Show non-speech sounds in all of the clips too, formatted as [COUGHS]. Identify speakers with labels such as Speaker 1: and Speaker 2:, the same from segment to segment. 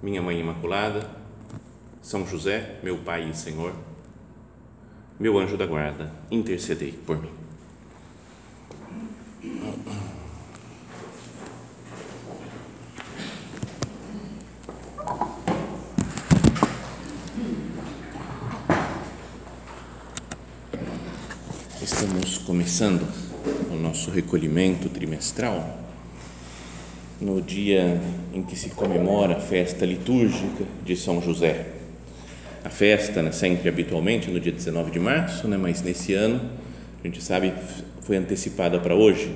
Speaker 1: Minha Mãe Imaculada, São José, meu Pai e Senhor, meu anjo da guarda, intercedei por mim. Estamos começando o nosso recolhimento trimestral no dia em que se comemora a festa litúrgica de São José. A festa, né, sempre habitualmente no dia 19 de março, né, mas nesse ano, a gente sabe, foi antecipada para hoje.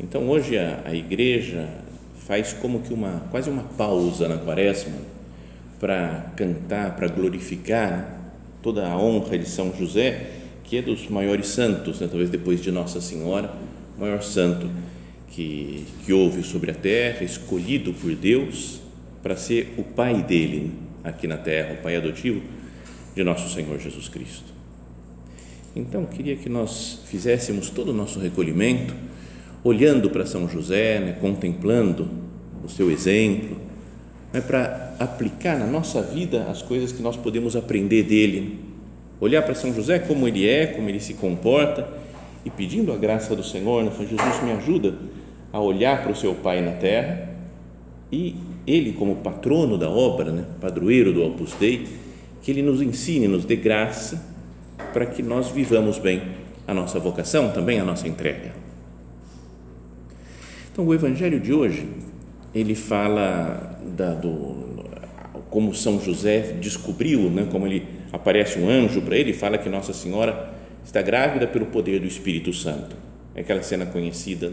Speaker 1: Então, hoje a, a igreja faz como que uma, quase uma pausa na quaresma para cantar, para glorificar né, toda a honra de São José, que é dos maiores santos, né, talvez depois de Nossa Senhora, maior santo que, que houve sobre a terra, escolhido por Deus para ser o pai dele aqui na terra, o pai adotivo de nosso Senhor Jesus Cristo. Então, queria que nós fizéssemos todo o nosso recolhimento olhando para São José, né, contemplando o seu exemplo, né, para aplicar na nossa vida as coisas que nós podemos aprender dele. Olhar para São José como ele é, como ele se comporta e pedindo a graça do Senhor, né, Jesus me ajuda a olhar para o seu Pai na terra e ele, como patrono da obra, né, padroeiro do Opus Dei, que ele nos ensine, nos dê graça para que nós vivamos bem a nossa vocação, também a nossa entrega. Então, o Evangelho de hoje, ele fala da, do, como São José descobriu, né, como ele aparece um anjo para ele, fala que Nossa Senhora está grávida pelo poder do Espírito Santo. É aquela cena conhecida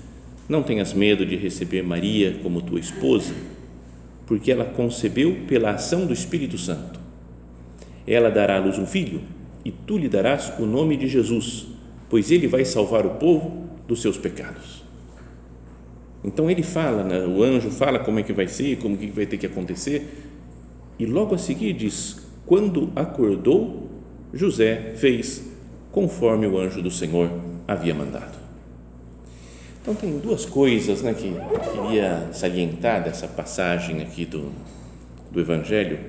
Speaker 1: não tenhas medo de receber Maria como tua esposa, porque ela concebeu pela ação do Espírito Santo. Ela dará à luz um filho e tu lhe darás o nome de Jesus, pois ele vai salvar o povo dos seus pecados. Então ele fala, né, o anjo fala como é que vai ser, como que vai ter que acontecer, e logo a seguir diz: quando acordou, José fez conforme o anjo do Senhor havia mandado. Então, tem duas coisas né, que eu queria salientar dessa passagem aqui do, do Evangelho.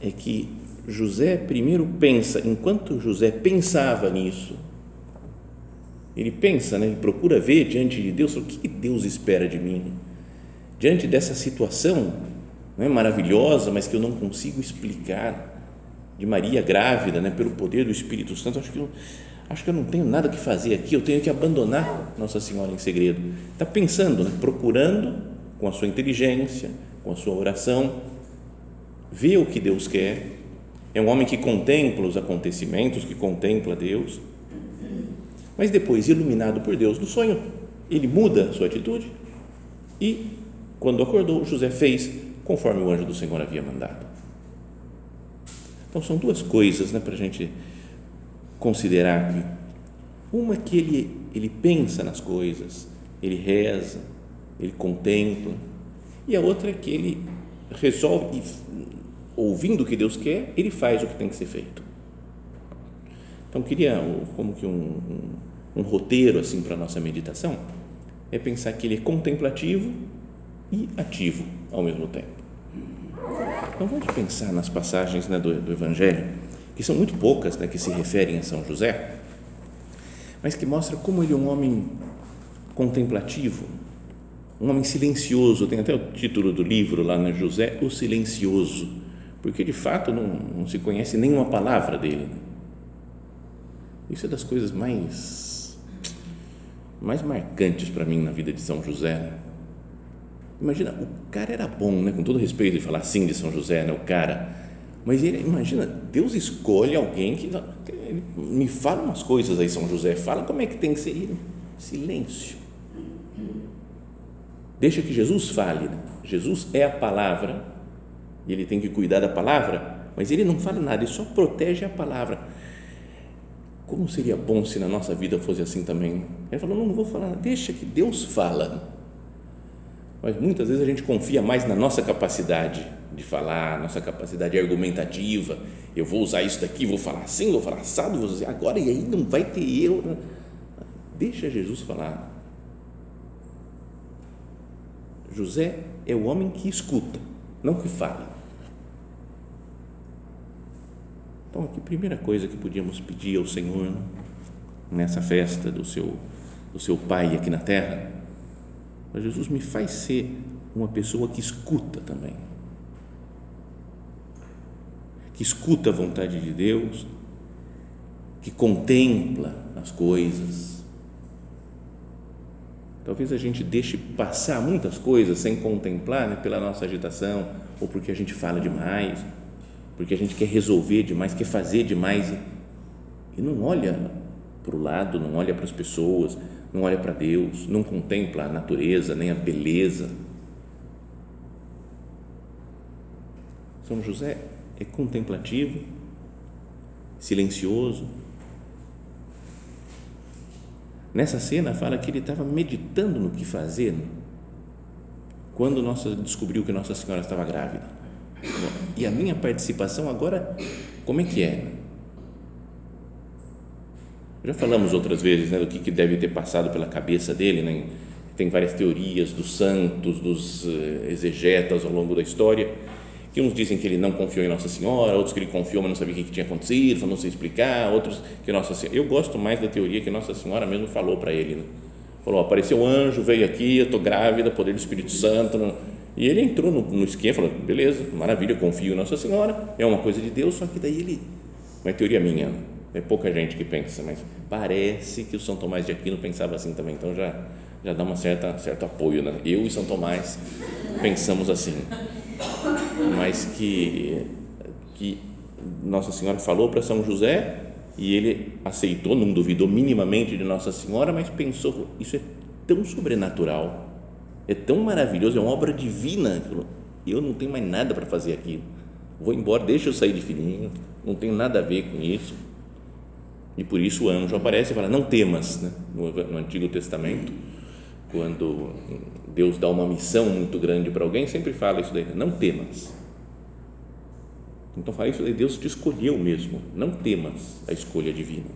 Speaker 1: É que José primeiro pensa, enquanto José pensava nisso, ele pensa, né, ele procura ver diante de Deus o que Deus espera de mim. Diante dessa situação não é maravilhosa, mas que eu não consigo explicar, de Maria grávida, né, pelo poder do Espírito Santo, acho que eu, acho que eu não tenho nada que fazer aqui, eu tenho que abandonar Nossa Senhora em segredo. Está pensando, né? procurando com a sua inteligência, com a sua oração, ver o que Deus quer. É um homem que contempla os acontecimentos, que contempla Deus. Mas depois, iluminado por Deus no sonho, ele muda a sua atitude e, quando acordou, José fez conforme o anjo do Senhor havia mandado. Então, são duas coisas né, para a gente considerar aqui. Uma que ele, ele pensa nas coisas, ele reza, ele contempla, e a outra é que ele resolve, ouvindo o que Deus quer, ele faz o que tem que ser feito. Então, queria como que um, um, um roteiro assim para a nossa meditação, é pensar que ele é contemplativo e ativo ao mesmo tempo. Então, vamos pensar nas passagens né, do, do Evangelho que são muito poucas né, que se referem a São José, mas que mostra como ele é um homem contemplativo, um homem silencioso. Tem até o título do livro lá, né, José o Silencioso, porque de fato não, não se conhece nenhuma palavra dele. Né? Isso é das coisas mais mais marcantes para mim na vida de São José. Né? Imagina, o cara era bom, né? com todo respeito de falar assim de São José, né? o cara. Mas ele, imagina, Deus escolhe alguém que me fala umas coisas aí, São José, fala como é que tem que ser. Silêncio. Deixa que Jesus fale. Né? Jesus é a palavra e ele tem que cuidar da palavra, mas ele não fala nada, ele só protege a palavra. Como seria bom se na nossa vida fosse assim também? Ele falou: não, não vou falar, deixa que Deus fala. Mas muitas vezes a gente confia mais na nossa capacidade de falar, nossa capacidade argumentativa. Eu vou usar isso daqui, vou falar assim, vou falar assado, vou dizer agora e aí não vai ter eu. Né? Deixa Jesus falar. José é o homem que escuta, não que fala. Então, a primeira coisa que podíamos pedir ao Senhor nessa festa do seu, do seu Pai aqui na terra, Jesus me faz ser uma pessoa que escuta também, que escuta a vontade de Deus, que contempla as coisas. Talvez a gente deixe passar muitas coisas sem contemplar né, pela nossa agitação ou porque a gente fala demais porque a gente quer resolver demais, quer fazer demais e não olha para o lado, não olha para as pessoas, não olha para Deus, não contempla a natureza, nem a beleza. São José é contemplativo, silencioso. Nessa cena fala que ele estava meditando no que fazer quando nossa descobriu que Nossa Senhora estava grávida. E a minha participação agora, como é que é? Já falamos outras vezes né, do que, que deve ter passado pela cabeça dele, né? tem várias teorias dos santos, dos uh, exegetas ao longo da história, que uns dizem que ele não confiou em Nossa Senhora, outros que ele confiou, mas não sabia o que, tinha acontecido, não sei explicar, outros que Nossa Senhora. Eu gosto mais da teoria que Nossa Senhora mesmo falou para ele. Né? Falou: apareceu um anjo, veio aqui, eu estou grávida, poder do Espírito Santo. Não, e ele entrou no, no esquema, falou: beleza, maravilha, confio em Nossa Senhora, é uma coisa de Deus, só que daí ele, uma teoria minha, é pouca gente que pensa, mas parece que o São Tomás de Aquino pensava assim também, então já, já dá uma certa certo apoio, né? Eu e São Tomás pensamos assim, mas que que Nossa Senhora falou para São José e ele aceitou, não duvidou minimamente de Nossa Senhora, mas pensou isso é tão sobrenatural é tão maravilhoso, é uma obra divina. Eu não tenho mais nada para fazer aqui. Vou embora, deixa eu sair de filhinho, não tenho nada a ver com isso. E por isso o anjo aparece e fala: Não temas, né? no, Antigo Testamento, quando Deus dá uma missão muito grande para alguém, sempre fala isso daí: Não temas. Então fala isso daí, Deus te escolheu mesmo, não temas a escolha divina.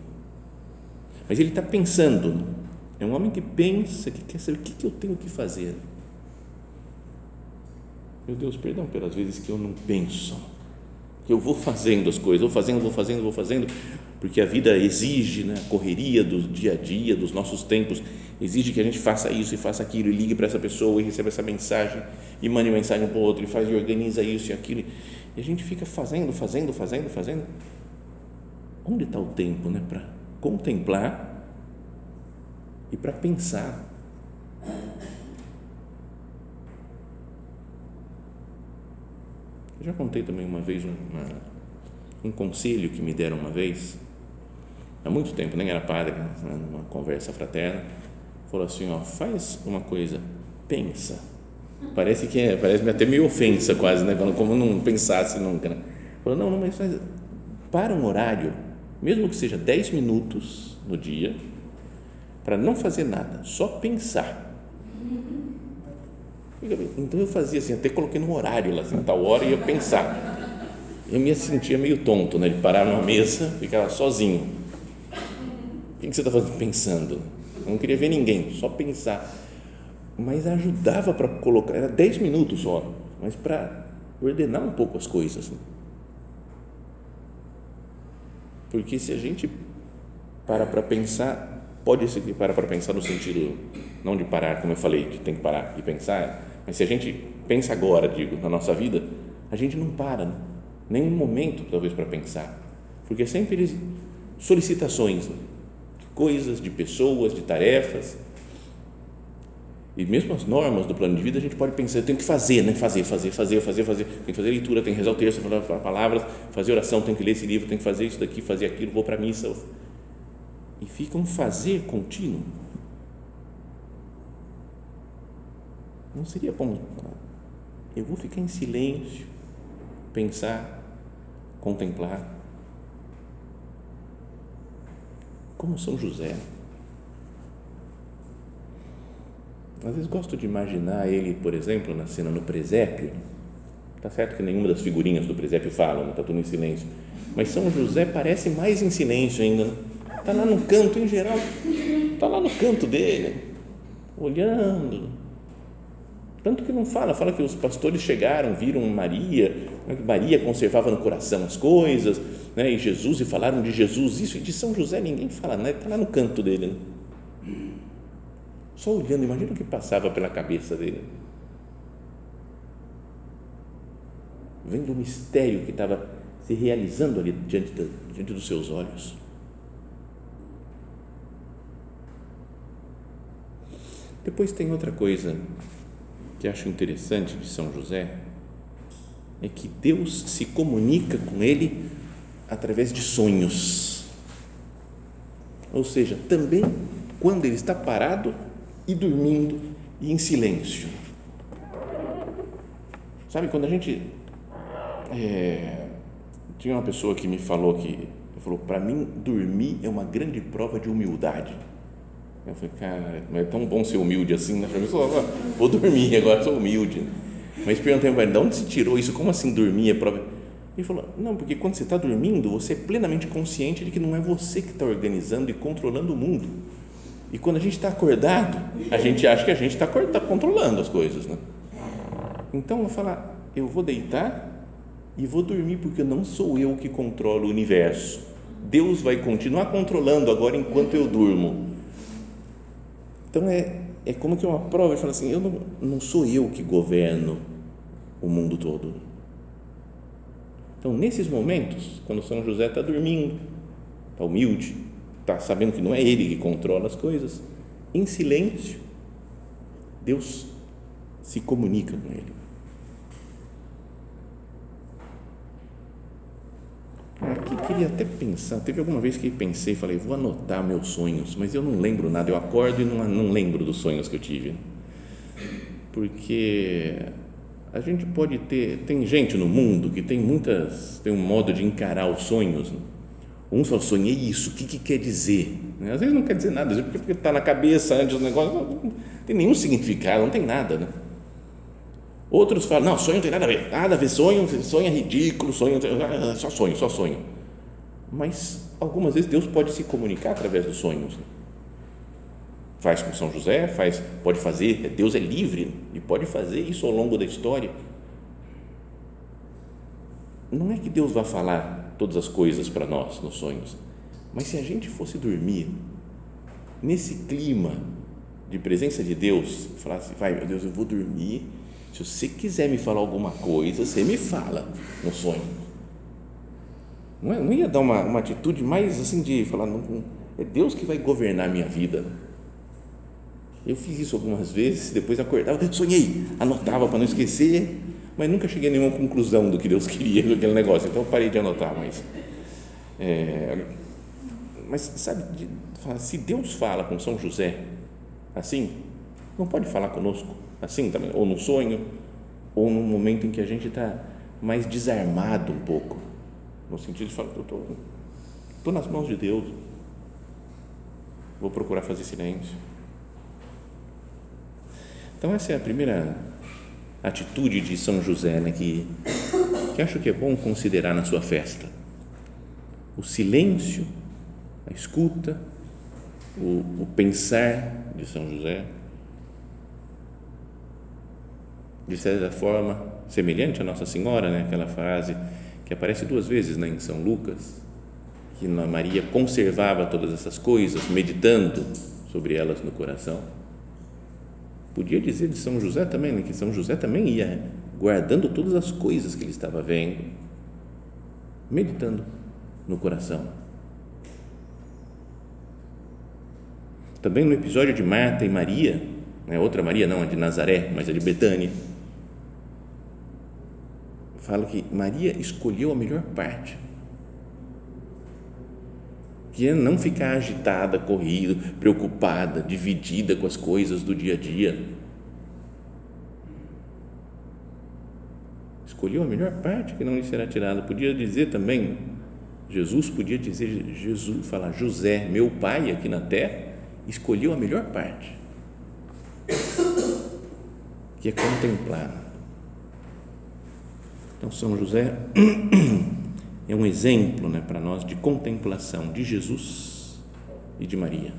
Speaker 1: Mas ele está pensando é um homem que pensa, que quer saber o que eu tenho que fazer. Meu Deus, perdão pelas vezes que eu não penso, que eu vou fazendo as coisas, vou fazendo, vou fazendo, vou fazendo, porque a vida exige, né, a correria do dia a dia, dos nossos tempos, exige que a gente faça isso e faça aquilo, e ligue para essa pessoa e receba essa mensagem, e mande mensagem para o outro, e faz e organiza isso e aquilo, e a gente fica fazendo, fazendo, fazendo, fazendo. Onde está o tempo né, para contemplar e para pensar. Eu já contei também uma vez uma, um conselho que me deram uma vez, há muito tempo, nem era padre, né, numa conversa fraterna, falou assim, ó, faz uma coisa, pensa. Parece que é, parece até meio ofensa quase, né? Falando como não pensasse nunca, né? Falou, não, não, mas faz, para um horário, mesmo que seja 10 minutos no dia, para não fazer nada, só pensar. Então eu fazia assim, até coloquei no horário lá, assim, tal hora ia pensar. Eu me sentia meio tonto, né? De parar numa mesa, ficava sozinho. O que você está fazendo pensando? Eu não queria ver ninguém, só pensar. Mas ajudava para colocar, era 10 minutos só, mas para ordenar um pouco as coisas. Né? Porque se a gente para para pensar, pode se parar para pensar no sentido não de parar, como eu falei, de tem que parar e pensar, mas se a gente pensa agora, digo, na nossa vida, a gente não para, né? nenhum momento, talvez, para pensar, porque sempre solicitações, né? de coisas, de pessoas, de tarefas. E mesmo as normas do plano de vida, a gente pode pensar, eu tenho que fazer, né? Fazer, fazer, fazer, fazer, fazer. Tem que fazer leitura, tem que rezar o texto, falar palavras, fazer oração, tem que ler esse livro, tem que fazer isso daqui, fazer aquilo, vou para a missa. E fica um fazer contínuo. Não seria bom falar, eu vou ficar em silêncio, pensar, contemplar. Como São José. Às vezes gosto de imaginar ele, por exemplo, na cena no presépio. Tá certo que nenhuma das figurinhas do presépio falam, está tudo em silêncio. Mas São José parece mais em silêncio ainda. Está lá no canto, em geral, está lá no canto dele, olhando. Tanto que não fala, fala que os pastores chegaram, viram Maria, né, Maria conservava no coração as coisas, né, e Jesus, e falaram de Jesus, isso, e de São José ninguém fala, né, está lá no canto dele. Né? Só olhando, imagina o que passava pela cabeça dele. Vendo o mistério que estava se realizando ali diante, de, diante dos seus olhos. Depois tem outra coisa que acho interessante de São José, é que Deus se comunica com ele através de sonhos. Ou seja, também quando ele está parado e dormindo e em silêncio. Sabe, quando a gente. É, tinha uma pessoa que me falou que. Falou, para mim, dormir é uma grande prova de humildade. Eu falei, cara, não é tão bom ser humilde assim, né? Eu vou dormir agora, sou humilde. Mas perguntei para ele, de onde se tirou isso? Como assim dormir é prova? Ele falou, não, porque quando você está dormindo, você é plenamente consciente de que não é você que está organizando e controlando o mundo e quando a gente está acordado, a gente acha que a gente está tá controlando as coisas. Né? Então, eu falar, eu vou deitar e vou dormir, porque não sou eu que controlo o universo. Deus vai continuar controlando agora enquanto eu durmo. Então, é, é como que uma prova, e fala assim, eu não, não sou eu que governo o mundo todo. Então, nesses momentos, quando São José está dormindo, está humilde, está sabendo que não é ele que controla as coisas, em silêncio, Deus se comunica com ele. Aqui queria até pensar, teve alguma vez que pensei, falei, vou anotar meus sonhos, mas eu não lembro nada, eu acordo e não, não lembro dos sonhos que eu tive. Porque a gente pode ter, tem gente no mundo que tem muitas, tem um modo de encarar os sonhos, né? Uns sonhei isso, o que, que quer dizer? Às vezes não quer dizer nada, porque está na cabeça antes do negócio, não tem nenhum significado, não tem nada. Né? Outros falam, não, sonho não tem nada a ver, nada a ver, sonho, sonho é ridículo, sonho, só sonho, só sonho. Mas algumas vezes Deus pode se comunicar através dos sonhos. Né? Faz com São José, faz, pode fazer, Deus é livre e pode fazer isso ao longo da história. Não é que Deus vai falar todas as coisas para nós nos sonhos. Mas se a gente fosse dormir nesse clima de presença de Deus, falasse, vai meu Deus, eu vou dormir. Se você quiser me falar alguma coisa, você me fala no sonho. Não, é, não ia dar uma, uma atitude mais assim de falar, não, é Deus que vai governar a minha vida. Eu fiz isso algumas vezes, depois acordava, sonhei, anotava para não esquecer, mas nunca cheguei a nenhuma conclusão do que Deus [LAUGHS] queria com aquele negócio, então parei de anotar, mas é, mas sabe, se Deus fala com São José assim, não pode falar conosco assim também, ou no sonho, ou num momento em que a gente está mais desarmado um pouco, no sentido de falar, estou, estou nas mãos de Deus, vou procurar fazer silêncio. Então essa é a primeira atitude de São José, né, que, que acho que é bom considerar na sua festa. O silêncio, a escuta, o, o pensar de São José, de certa forma, semelhante a Nossa Senhora, né, aquela frase que aparece duas vezes né, em São Lucas, que Maria conservava todas essas coisas, meditando sobre elas no coração Podia dizer de São José também, né, que São José também ia guardando todas as coisas que ele estava vendo meditando no coração. Também no episódio de Marta e Maria, né, outra Maria, não a de Nazaré, mas a de Betânia, fala que Maria escolheu a melhor parte que é não ficar agitada, corrida, preocupada, dividida com as coisas do dia a dia. Escolheu a melhor parte que não lhe será tirada. Podia dizer também, Jesus podia dizer, Jesus, falar, José, meu pai aqui na terra, escolheu a melhor parte, que é contemplar. Então, São José [CLEARS THROAT] é um exemplo né, para nós de contemplação de Jesus e de Maria.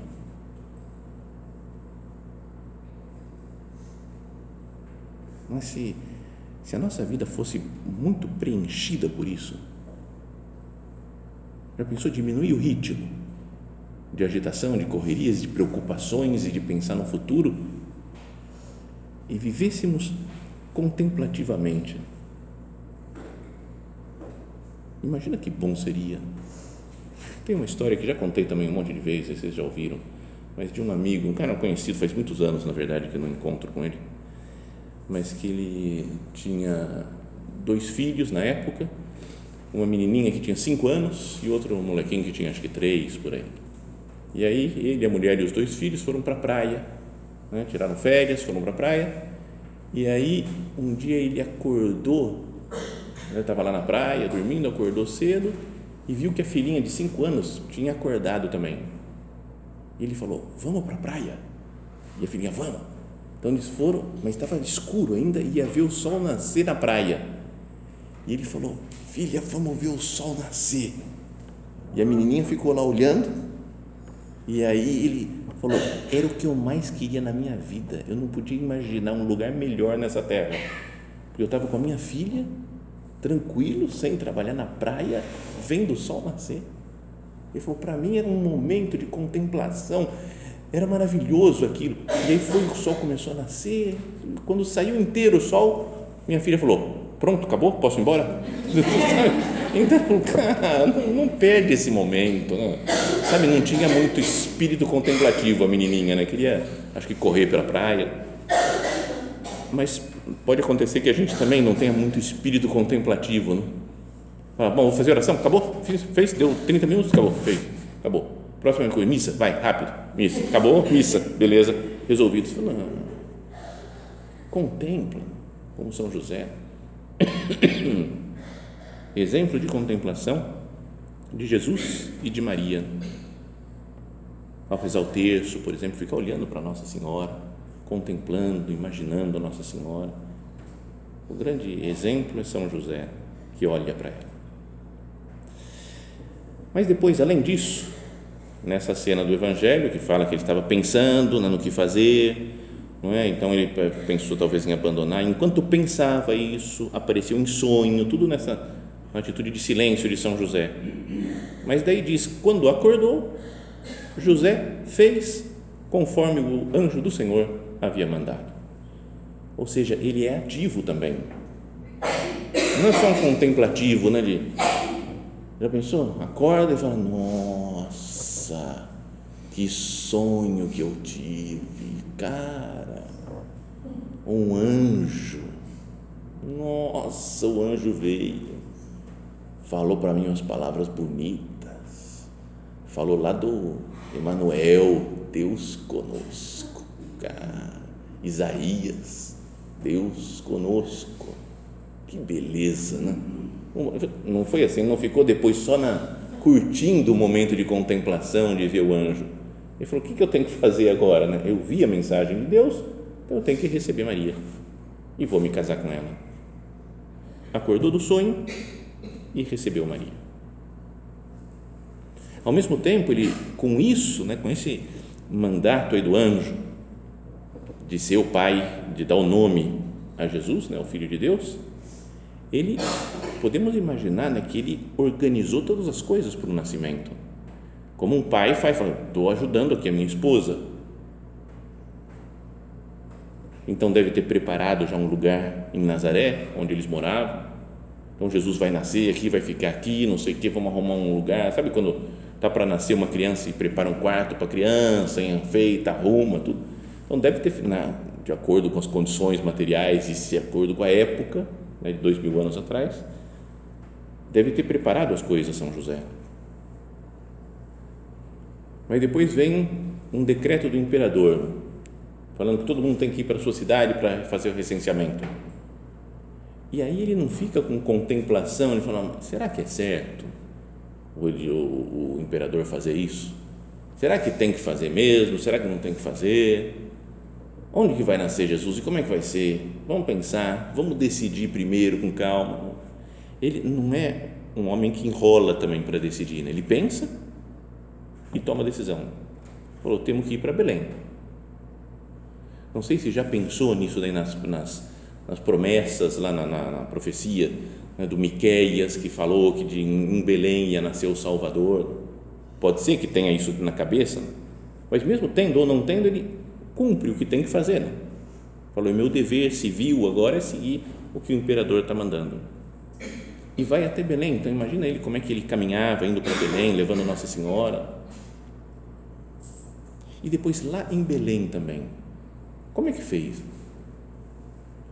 Speaker 1: Mas se, se a nossa vida fosse muito preenchida por isso, já pensou diminuir o ritmo de agitação, de correrias, de preocupações e de pensar no futuro e vivêssemos contemplativamente Imagina que bom seria. Tem uma história que já contei também um monte de vezes, vocês já ouviram, mas de um amigo, um cara conhecido, faz muitos anos, na verdade, que eu não encontro com ele, mas que ele tinha dois filhos na época, uma menininha que tinha cinco anos e outro molequinho que tinha acho que três por aí. E aí ele, a mulher e os dois filhos foram para a praia, né? tiraram férias, foram para a praia. E aí um dia ele acordou ele estava lá na praia, dormindo, acordou cedo e viu que a filhinha de cinco anos tinha acordado também. E ele falou: Vamos para a praia. E a filhinha: Vamos. Então eles foram, mas estava escuro ainda e ia ver o sol nascer na praia. E ele falou: Filha, vamos ver o sol nascer. E a menininha ficou lá olhando. E aí ele falou: Era o que eu mais queria na minha vida. Eu não podia imaginar um lugar melhor nessa terra. Porque eu estava com a minha filha tranquilo, sem trabalhar na praia, vendo o sol nascer. Ele falou: para mim era um momento de contemplação, era maravilhoso aquilo. E aí foi, o sol começou a nascer. Quando saiu inteiro o sol, minha filha falou: Pronto, acabou? Posso ir embora? [LAUGHS] Então, cara, não, não perde esse momento. Né? Sabe, não tinha muito espírito contemplativo a menininha, né? Queria, acho que, correr pela praia. Mas pode acontecer que a gente também não tenha muito espírito contemplativo, né? Fala, bom, vou fazer oração, acabou? Fez, deu 30 minutos, acabou, fez, acabou. Próxima coisa, missa, vai, rápido, missa, acabou, missa, beleza, resolvido. Fala, não, contempla, como São José. [COUGHS] Exemplo de contemplação de Jesus e de Maria. Ao rezar o terço, por exemplo, fica olhando para Nossa Senhora contemplando, imaginando a Nossa Senhora. O grande exemplo é São José, que olha para ela. Mas depois, além disso, nessa cena do Evangelho, que fala que ele estava pensando no que fazer, não é? Então ele pensou talvez em abandonar. Enquanto pensava isso, apareceu em sonho, tudo nessa atitude de silêncio de São José. Mas daí diz: quando acordou, José fez conforme o anjo do Senhor havia mandado. Ou seja, ele é ativo também. Não é só um contemplativo, né? De, já pensou? Acorda e fala: Nossa, que sonho que eu tive, cara. Um anjo. Nossa, o anjo veio. Falou para mim umas palavras bonitas. Falou lá do Emanuel, Deus conosco, cara. Isaías, Deus conosco. Que beleza, né? Não foi assim, não ficou depois só na curtindo o momento de contemplação, de ver o anjo. Ele falou: o que, eu tenho que fazer agora? Né? Eu vi a mensagem de Deus, então eu tenho que receber Maria e vou me casar com ela. Acordou do sonho e recebeu Maria. Ao mesmo tempo, ele, com isso, né, com esse mandato aí do anjo, de ser o pai, de dar o nome a Jesus, né, o Filho de Deus, ele, podemos imaginar né, que ele organizou todas as coisas para o nascimento. Como um pai faz, fala, estou ajudando aqui a minha esposa. Então deve ter preparado já um lugar em Nazaré, onde eles moravam, Então Jesus vai nascer aqui, vai ficar aqui, não sei o que, vamos arrumar um lugar. Sabe quando está para nascer uma criança e prepara um quarto para a criança, enfeita, arruma, tudo. Então deve ter, de acordo com as condições materiais e de acordo com a época, né, de dois mil anos atrás, deve ter preparado as coisas São José. Mas depois vem um decreto do imperador, falando que todo mundo tem que ir para a sua cidade para fazer o recenseamento. E aí ele não fica com contemplação, ele fala: será que é certo o, o, o imperador fazer isso? Será que tem que fazer mesmo? Será que não tem que fazer? Onde que vai nascer Jesus e como é que vai ser? Vamos pensar, vamos decidir primeiro com calma. Ele não é um homem que enrola também para decidir, né? ele pensa e toma a decisão. Falou, temos que ir para Belém. Não sei se já pensou nisso daí nas, nas nas promessas, lá na, na, na profecia né, do Miqueias, que falou que de, em Belém ia nascer o Salvador. Pode ser que tenha isso na cabeça, mas mesmo tendo ou não tendo, ele cumpre o que tem que fazer. Né? Falou: meu dever civil agora é seguir o que o imperador está mandando. E vai até Belém. Então, imagina ele como é que ele caminhava indo para Belém, levando Nossa Senhora. E depois lá em Belém também. Como é que fez?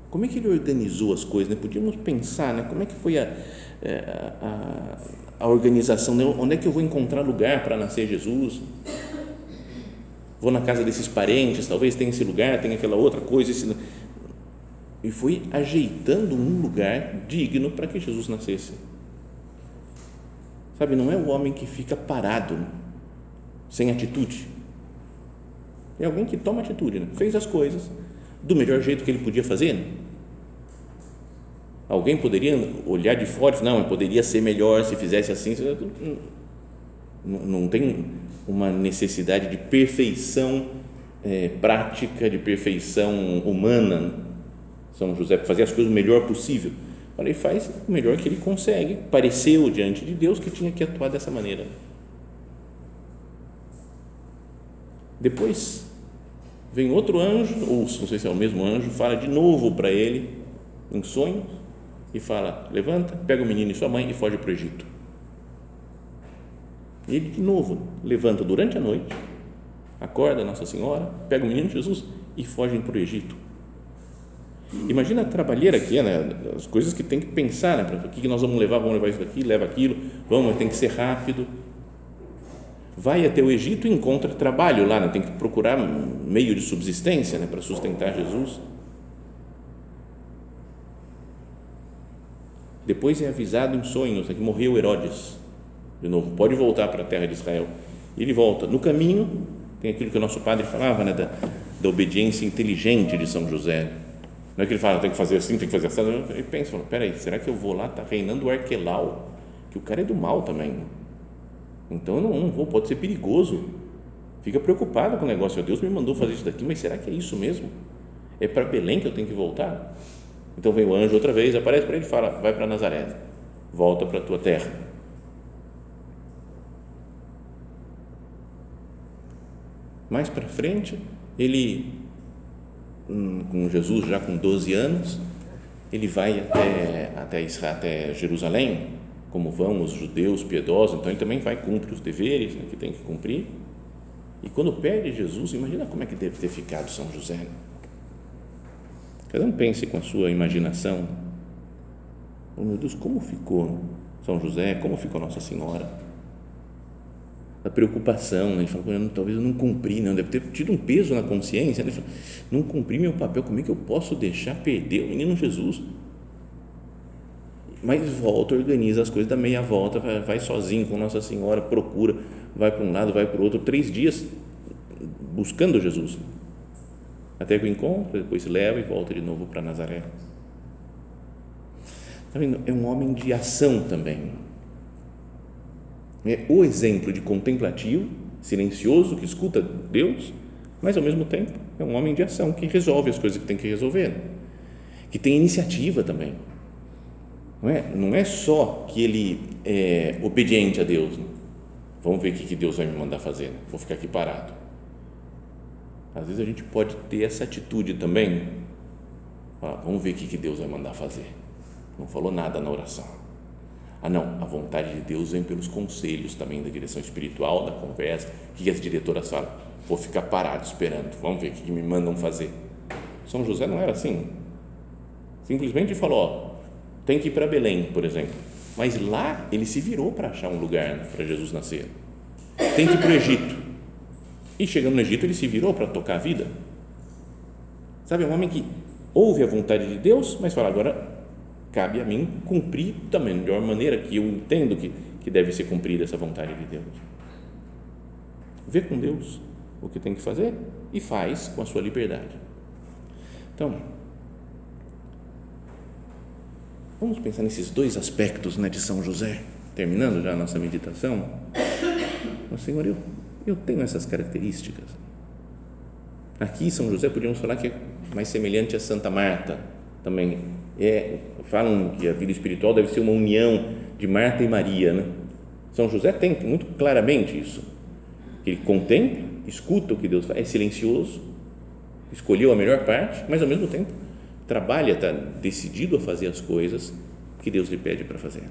Speaker 1: Como é que ele organizou as coisas? Né? Podíamos pensar, né? Como é que foi a, é, a, a organização? Né? Onde é que eu vou encontrar lugar para nascer Jesus? Vou na casa desses parentes, talvez tenha esse lugar, tenha aquela outra coisa. Esse... E foi ajeitando um lugar digno para que Jesus nascesse. Sabe, não é o homem que fica parado, sem atitude. É alguém que toma atitude, né? fez as coisas do melhor jeito que ele podia fazer. Né? Alguém poderia olhar de fora e falar, não, poderia ser melhor se fizesse assim. Não, tem uma necessidade de perfeição é, prática, de perfeição humana. São José para fazer as coisas o melhor possível. Ele faz o melhor que ele consegue. Pareceu diante de Deus que tinha que atuar dessa maneira. Depois vem outro anjo, ou não sei se é o mesmo anjo, fala de novo para ele em sonhos e fala: levanta, pega o menino e sua mãe e foge para o Egito. Ele de novo levanta durante a noite, acorda Nossa Senhora, pega o menino Jesus e fogem para o Egito. Imagina a trabalheira que é, né? as coisas que tem que pensar, né? o que nós vamos levar, vamos levar isso daqui, leva aquilo, vamos, tem que ser rápido. Vai até o Egito e encontra trabalho lá, né? tem que procurar meio de subsistência né? para sustentar Jesus. Depois é avisado em sonhos que morreu Herodes. De novo, pode voltar para a terra de Israel. E ele volta. No caminho, tem aquilo que o nosso padre falava, né, da, da obediência inteligente de São José. Não é que ele fala, tem que fazer assim, tem que fazer assim. Ele pensa, fala, peraí, será que eu vou lá? Está reinando o Arquelau, que o cara é do mal também. Então eu não, não vou, pode ser perigoso. Fica preocupado com o negócio. Deus me mandou fazer isso daqui, mas será que é isso mesmo? É para Belém que eu tenho que voltar? Então vem o anjo outra vez, aparece para ele e fala: vai para Nazaré, volta para a tua terra. Mais para frente, ele, hum, com Jesus já com 12 anos, ele vai até, até, até Jerusalém, como vão os judeus piedosos, então ele também vai cumprir os deveres né, que tem que cumprir. E quando perde Jesus, imagina como é que deve ter ficado São José. Cada um pense com a sua imaginação. Oh, meu Deus, como ficou São José? Como ficou Nossa Senhora? A preocupação, né? ele falou, talvez eu não cumpri, não, deve ter tido um peso na consciência, né? ele falou, não cumpri meu papel, como é que eu posso deixar perder o menino Jesus? Mas volta, organiza as coisas, dá meia volta, vai, vai sozinho com Nossa Senhora, procura, vai para um lado, vai para o outro, três dias buscando Jesus até que o encontra, depois leva e volta de novo para Nazaré. Tá É um homem de ação também. É o exemplo de contemplativo, silencioso, que escuta Deus, mas ao mesmo tempo é um homem de ação que resolve as coisas que tem que resolver, que tem iniciativa também. Não é, não é só que ele é obediente a Deus. Vamos ver o que Deus vai me mandar fazer. Vou ficar aqui parado às vezes a gente pode ter essa atitude também. Ah, vamos ver o que Deus vai mandar fazer. Não falou nada na oração. Ah, não, a vontade de Deus vem pelos conselhos também da direção espiritual, da conversa. O que as diretoras falam? Vou ficar parado esperando, vamos ver o que me mandam fazer. São José não era assim. Simplesmente falou: ó, tem que ir para Belém, por exemplo. Mas lá ele se virou para achar um lugar para Jesus nascer. Tem que ir para o Egito. E chegando no Egito, ele se virou para tocar a vida. Sabe, é um homem que ouve a vontade de Deus, mas fala: agora cabe a mim cumprir da melhor maneira que eu entendo que, que deve ser cumprida essa vontade de Deus. Vê com Deus o que tem que fazer e faz com a sua liberdade. Então, vamos pensar nesses dois aspectos né, de São José, terminando já a nossa meditação. [COUGHS] Mas, Senhor, eu, eu tenho essas características. Aqui, São José, podíamos falar que é mais semelhante a Santa Marta também. É, falam que a vida espiritual deve ser uma união de Marta e Maria. Né? São José tem muito claramente isso. Ele contempla, escuta o que Deus faz, é silencioso, escolheu a melhor parte, mas ao mesmo tempo trabalha, está decidido a fazer as coisas que Deus lhe pede para fazer.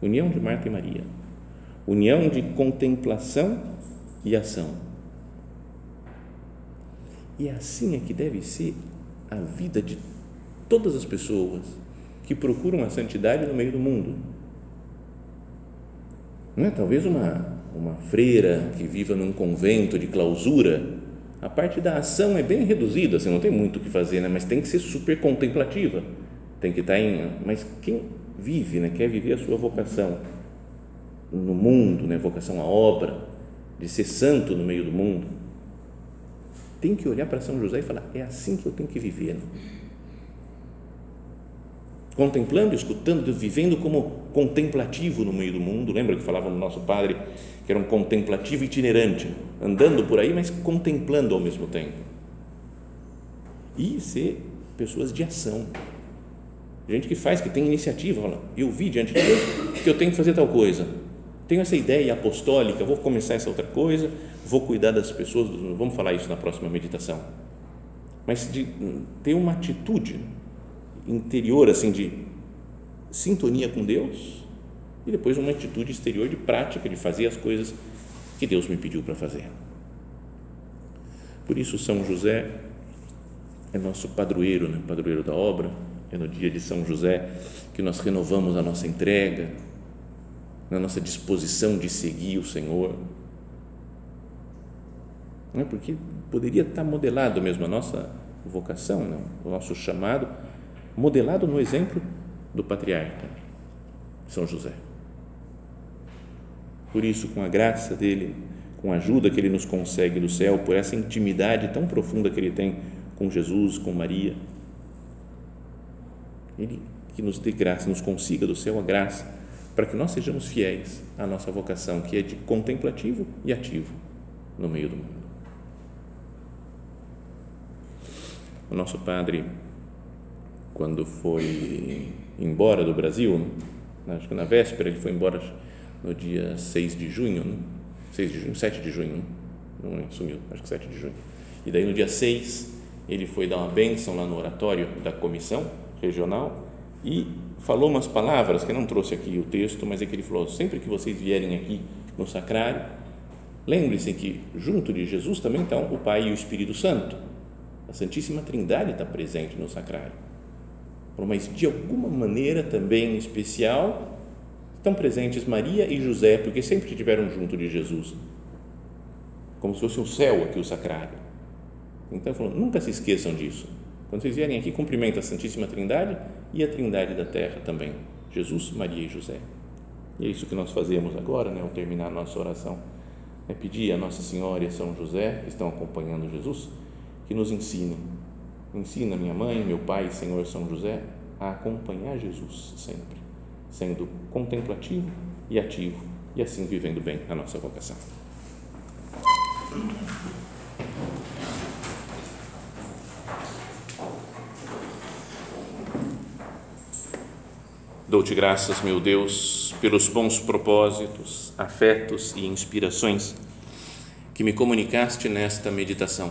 Speaker 1: União de Marta e Maria. União de contemplação e ação. E é assim é que deve ser a vida de todas as pessoas que procuram a santidade no meio do mundo. Não é? Talvez uma, uma freira que viva num convento de clausura a parte da ação é bem reduzida, assim, não tem muito o que fazer, né? mas tem que ser super contemplativa, tem que estar tá em, mas quem vive, né? quer viver a sua vocação no mundo, né? vocação à obra, de ser santo no meio do mundo, tem que olhar para São José e falar, é assim que eu tenho que viver. Né? Contemplando, escutando, vivendo como contemplativo no meio do mundo. Lembra que falava no nosso padre que era um contemplativo itinerante, andando por aí, mas contemplando ao mesmo tempo. E ser pessoas de ação. Gente que faz, que tem iniciativa. Olha, eu vi diante de Deus que eu tenho que fazer tal coisa. Tenho essa ideia apostólica, vou começar essa outra coisa, vou cuidar das pessoas. Vamos falar isso na próxima meditação. Mas de ter uma atitude interior assim de sintonia com Deus e depois uma atitude exterior de prática de fazer as coisas que Deus me pediu para fazer. Por isso São José é nosso padroeiro, né? padroeiro da obra. É no dia de São José que nós renovamos a nossa entrega, na nossa disposição de seguir o Senhor. Não é porque poderia estar modelado mesmo a nossa vocação, o nosso chamado modelado no exemplo do patriarca São José. Por isso, com a graça dele, com a ajuda que ele nos consegue do céu, por essa intimidade tão profunda que ele tem com Jesus, com Maria, ele que nos dê graça, nos consiga do céu a graça para que nós sejamos fiéis à nossa vocação, que é de contemplativo e ativo no meio do mundo. O nosso Padre quando foi embora do Brasil, né? acho que na véspera ele foi embora no dia 6 de junho, né? 6 de junho, 7 de junho, né? não sumiu, acho que 7 de junho. E daí no dia 6 ele foi dar uma bênção lá no oratório da comissão regional e falou umas palavras que não trouxe aqui o texto, mas é que ele falou: sempre que vocês vierem aqui no sacrário, lembre-se que junto de Jesus também estão o Pai e o Espírito Santo. A Santíssima Trindade está presente no sacrário mas de alguma maneira também especial estão presentes Maria e José, porque sempre estiveram junto de Jesus, como se fosse o céu aqui, o sacrário. Então, falou, nunca se esqueçam disso. Quando vocês vierem aqui, cumprimenta a Santíssima Trindade e a Trindade da Terra também, Jesus, Maria e José. E é isso que nós fazemos agora, né, ao terminar nossa oração, é pedir a Nossa Senhora e a São José, que estão acompanhando Jesus, que nos ensinem Ensina minha mãe, meu pai, Senhor São José, a acompanhar Jesus sempre, sendo contemplativo e ativo e assim vivendo bem a nossa vocação. Dou-te graças, meu Deus, pelos bons propósitos, afetos e inspirações que me comunicaste nesta meditação